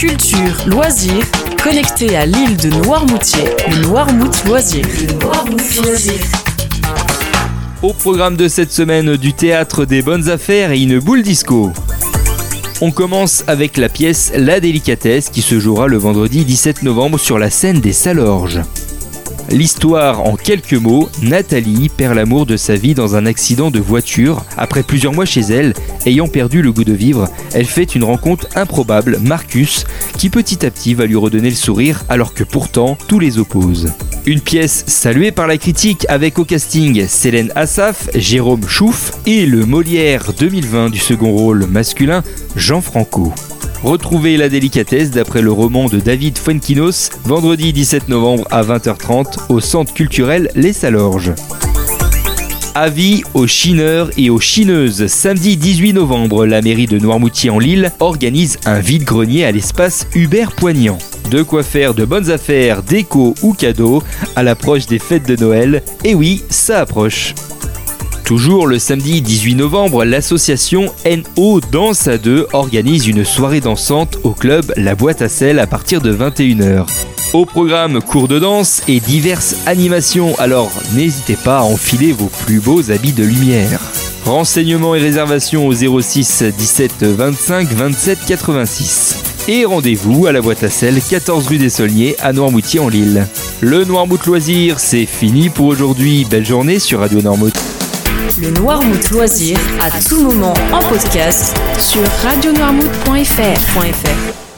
culture, loisirs, connecté à l'île de Noirmoutier, le Noirmout Loisir. Au programme de cette semaine du théâtre des bonnes affaires et une boule disco. On commence avec la pièce La délicatesse qui se jouera le vendredi 17 novembre sur la scène des Salorges. L'histoire en quelques mots, Nathalie perd l'amour de sa vie dans un accident de voiture. Après plusieurs mois chez elle, ayant perdu le goût de vivre, elle fait une rencontre improbable, Marcus, qui petit à petit va lui redonner le sourire alors que pourtant tout les oppose. Une pièce saluée par la critique avec au casting Célène Assaf, Jérôme Chouf et le Molière 2020 du second rôle masculin Jean Franco. Retrouvez la délicatesse d'après le roman de David Fuenquinos vendredi 17 novembre à 20h30 au centre culturel Les Salorges. Avis aux chineurs et aux chineuses. Samedi 18 novembre, la mairie de Noirmoutier en Lille organise un vide-grenier à l'espace Hubert Poignant. De quoi faire de bonnes affaires, déco ou cadeaux à l'approche des fêtes de Noël. Et oui, ça approche. Toujours le samedi 18 novembre, l'association NO Danse à 2 organise une soirée dansante au club La Boîte à Sel à partir de 21h. Au programme cours de danse et diverses animations, alors n'hésitez pas à enfiler vos plus beaux habits de lumière. Renseignements et réservations au 06 17 25 27 86. Et rendez-vous à la boîte à sel 14 rue des Saulniers à Noirmoutier en Lille. Le Noirmout Loisir, c'est fini pour aujourd'hui. Belle journée sur Radio Noirmout. Le Noirmout Loisir à tout moment en podcast sur radionoirmout.fr.